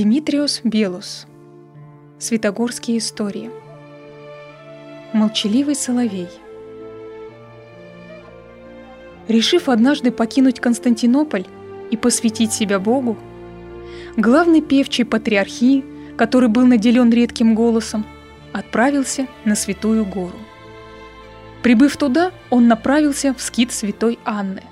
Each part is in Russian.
Димитриос Белус. Святогорские истории. Молчаливый соловей. Решив однажды покинуть Константинополь и посвятить себя Богу, главный певчий патриархии, который был наделен редким голосом, отправился на Святую Гору. Прибыв туда, он направился в скит Святой Анны.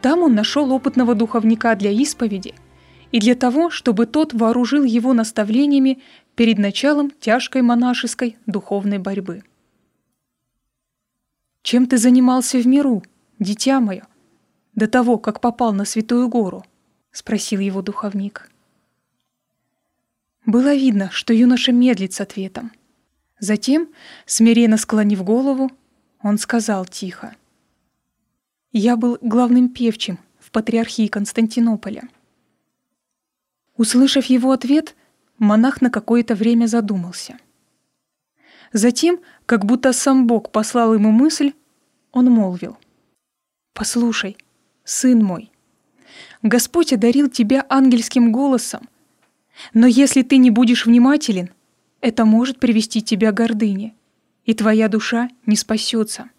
Там он нашел опытного духовника для исповеди – и для того, чтобы тот вооружил его наставлениями перед началом тяжкой монашеской духовной борьбы. «Чем ты занимался в миру, дитя мое, до того, как попал на Святую Гору?» — спросил его духовник. Было видно, что юноша медлит с ответом. Затем, смиренно склонив голову, он сказал тихо. «Я был главным певчим в патриархии Константинополя». Услышав его ответ, монах на какое-то время задумался. Затем, как будто сам Бог послал ему мысль, он молвил. «Послушай, сын мой, Господь одарил тебя ангельским голосом, но если ты не будешь внимателен, это может привести тебя к гордыне, и твоя душа не спасется.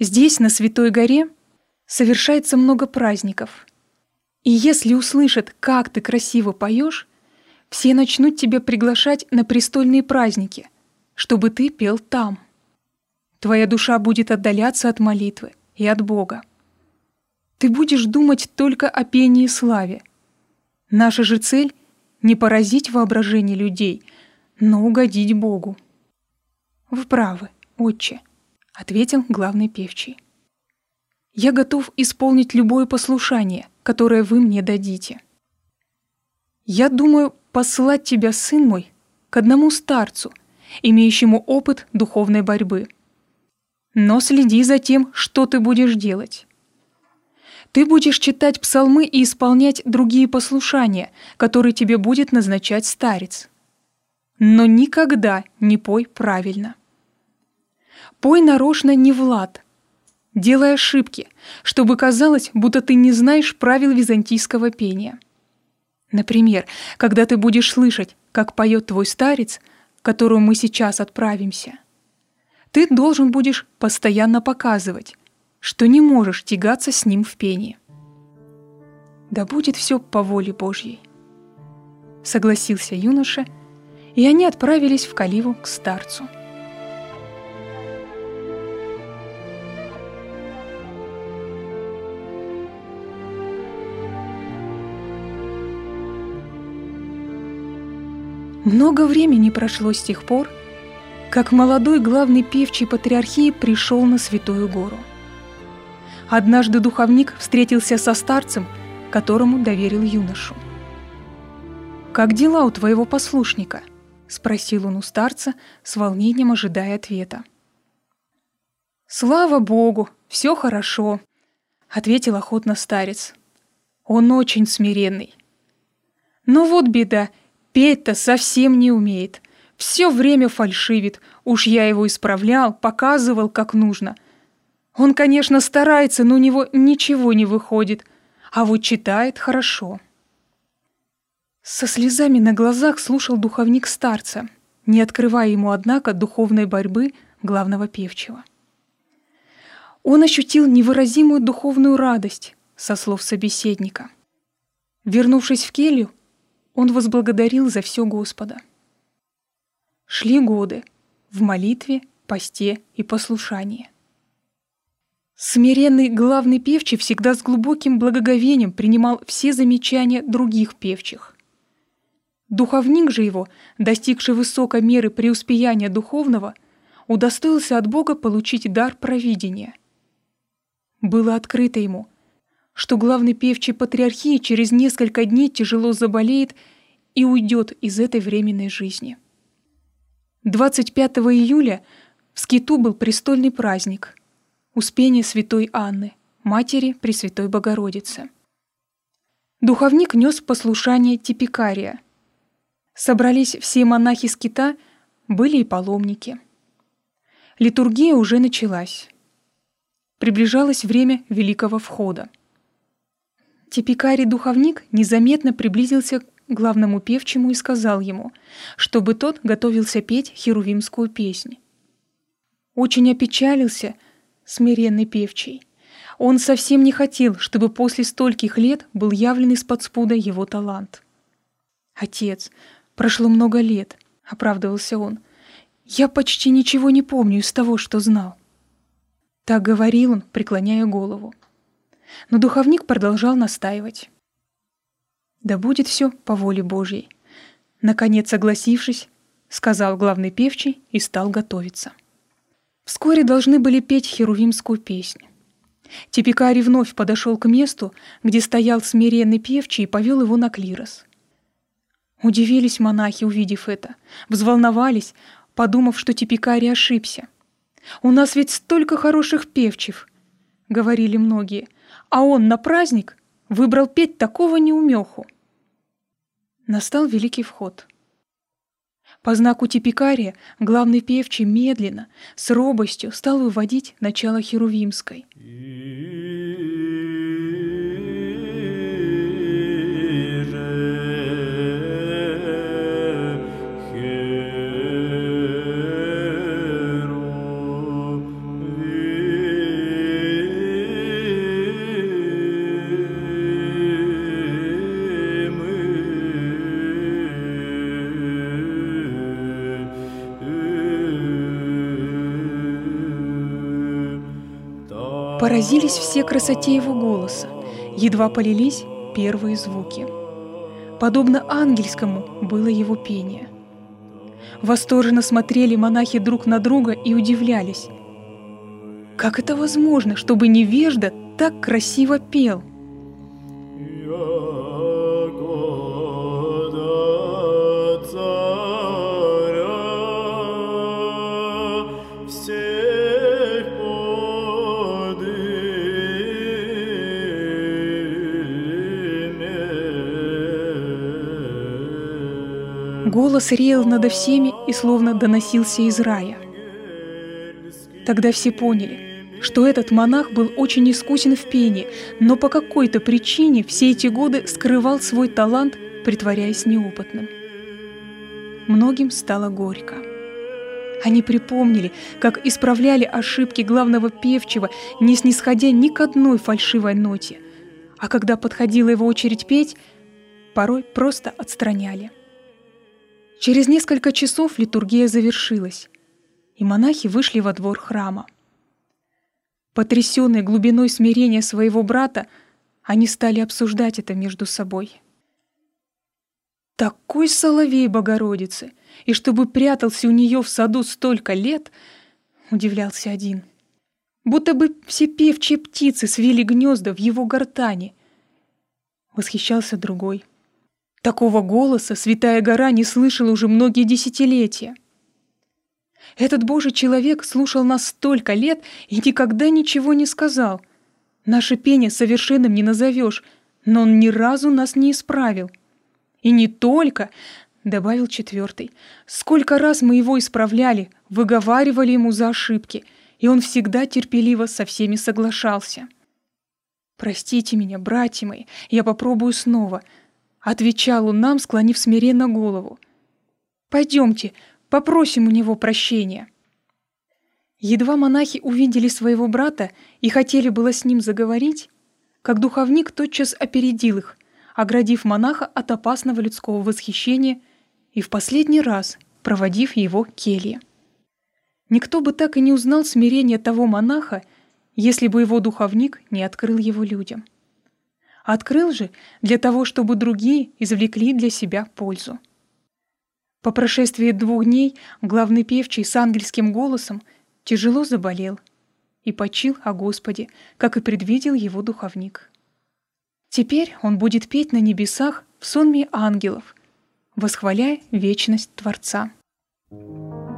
Здесь, на Святой горе, совершается много праздников — и если услышат, как ты красиво поешь, все начнут тебя приглашать на престольные праздники, чтобы ты пел там. Твоя душа будет отдаляться от молитвы и от Бога. Ты будешь думать только о пении и славе. Наша же цель — не поразить воображение людей, но угодить Богу. «Вы правы, отче», — ответил главный певчий. «Я готов исполнить любое послушание, которое вы мне дадите. Я думаю послать тебя, сын мой, к одному старцу, имеющему опыт духовной борьбы. Но следи за тем, что ты будешь делать. Ты будешь читать псалмы и исполнять другие послушания, которые тебе будет назначать старец. Но никогда не пой правильно. Пой нарочно не в лад, делай ошибки, чтобы казалось, будто ты не знаешь правил византийского пения. Например, когда ты будешь слышать, как поет твой старец, к которому мы сейчас отправимся, ты должен будешь постоянно показывать, что не можешь тягаться с ним в пении. Да будет все по воле Божьей. Согласился юноша, и они отправились в Каливу к старцу. Много времени прошло с тех пор, как молодой главный певчий патриархии пришел на Святую Гору. Однажды духовник встретился со старцем, которому доверил юношу. «Как дела у твоего послушника?» — спросил он у старца, с волнением ожидая ответа. «Слава Богу, все хорошо», — ответил охотно старец. «Он очень смиренный». «Но вот беда — Петь-то совсем не умеет. Все время фальшивит. Уж я его исправлял, показывал, как нужно. Он, конечно, старается, но у него ничего не выходит. А вот читает хорошо. Со слезами на глазах слушал духовник старца, не открывая ему, однако, духовной борьбы главного певчего. Он ощутил невыразимую духовную радость со слов собеседника. Вернувшись в келью, он возблагодарил за все Господа. Шли годы в молитве, посте и послушании. Смиренный главный певчий всегда с глубоким благоговением принимал все замечания других певчих. Духовник же его, достигший высокой меры преуспеяния духовного, удостоился от Бога получить дар провидения. Было открыто ему, что главный певчий патриархии через несколько дней тяжело заболеет и уйдет из этой временной жизни. 25 июля в Скиту был престольный праздник – Успение святой Анны, матери Пресвятой Богородицы. Духовник нес послушание типикария. Собрались все монахи Скита, были и паломники. Литургия уже началась. Приближалось время Великого Входа. Типикарий-духовник незаметно приблизился главному певчему и сказал ему, чтобы тот готовился петь херувимскую песнь. Очень опечалился смиренный певчий. Он совсем не хотел, чтобы после стольких лет был явлен из-под спуда его талант. «Отец, прошло много лет», — оправдывался он. «Я почти ничего не помню из того, что знал». Так говорил он, преклоняя голову. Но духовник продолжал настаивать. «Да будет все по воле Божьей». Наконец, согласившись, сказал главный певчий и стал готовиться. Вскоре должны были петь херувимскую песню. Типикарий вновь подошел к месту, где стоял смиренный певчий и повел его на клирос. Удивились монахи, увидев это, взволновались, подумав, что Типикарий ошибся. «У нас ведь столько хороших певчив», — говорили многие, а он на праздник выбрал петь такого неумеху. Настал великий вход. По знаку типикария главный певчий медленно, с робостью стал выводить начало Херувимской. Поразились все красоте его голоса, едва полились первые звуки. Подобно ангельскому было его пение. Восторженно смотрели монахи друг на друга и удивлялись. Как это возможно, чтобы невежда так красиво пел? Голос реял надо всеми и словно доносился из рая. Тогда все поняли, что этот монах был очень искусен в пении, но по какой-то причине все эти годы скрывал свой талант, притворяясь неопытным. Многим стало горько. Они припомнили, как исправляли ошибки главного певчего, не снисходя ни к одной фальшивой ноте, а когда подходила его очередь петь, порой просто отстраняли – Через несколько часов литургия завершилась, и монахи вышли во двор храма. Потрясенные глубиной смирения своего брата, они стали обсуждать это между собой. Такой соловей Богородицы, и чтобы прятался у нее в саду столько лет, удивлялся один. Будто бы все певчие птицы свели гнезда в его гортани. Восхищался другой — Такого голоса Святая Гора не слышала уже многие десятилетия. Этот Божий человек слушал нас столько лет и никогда ничего не сказал. Наше пение совершенным не назовешь, но он ни разу нас не исправил. И не только, — добавил четвертый, — сколько раз мы его исправляли, выговаривали ему за ошибки, и он всегда терпеливо со всеми соглашался. «Простите меня, братья мои, я попробую снова», — Отвечал он нам, склонив смиренно голову. «Пойдемте, попросим у него прощения». Едва монахи увидели своего брата и хотели было с ним заговорить, как духовник тотчас опередил их, оградив монаха от опасного людского восхищения и в последний раз проводив его к келье. Никто бы так и не узнал смирения того монаха, если бы его духовник не открыл его людям. Открыл же для того, чтобы другие извлекли для себя пользу. По прошествии двух дней главный певчий с ангельским голосом тяжело заболел и почил о Господе, как и предвидел его духовник. Теперь он будет петь на небесах в сонме ангелов, восхваляя вечность Творца. Thank you.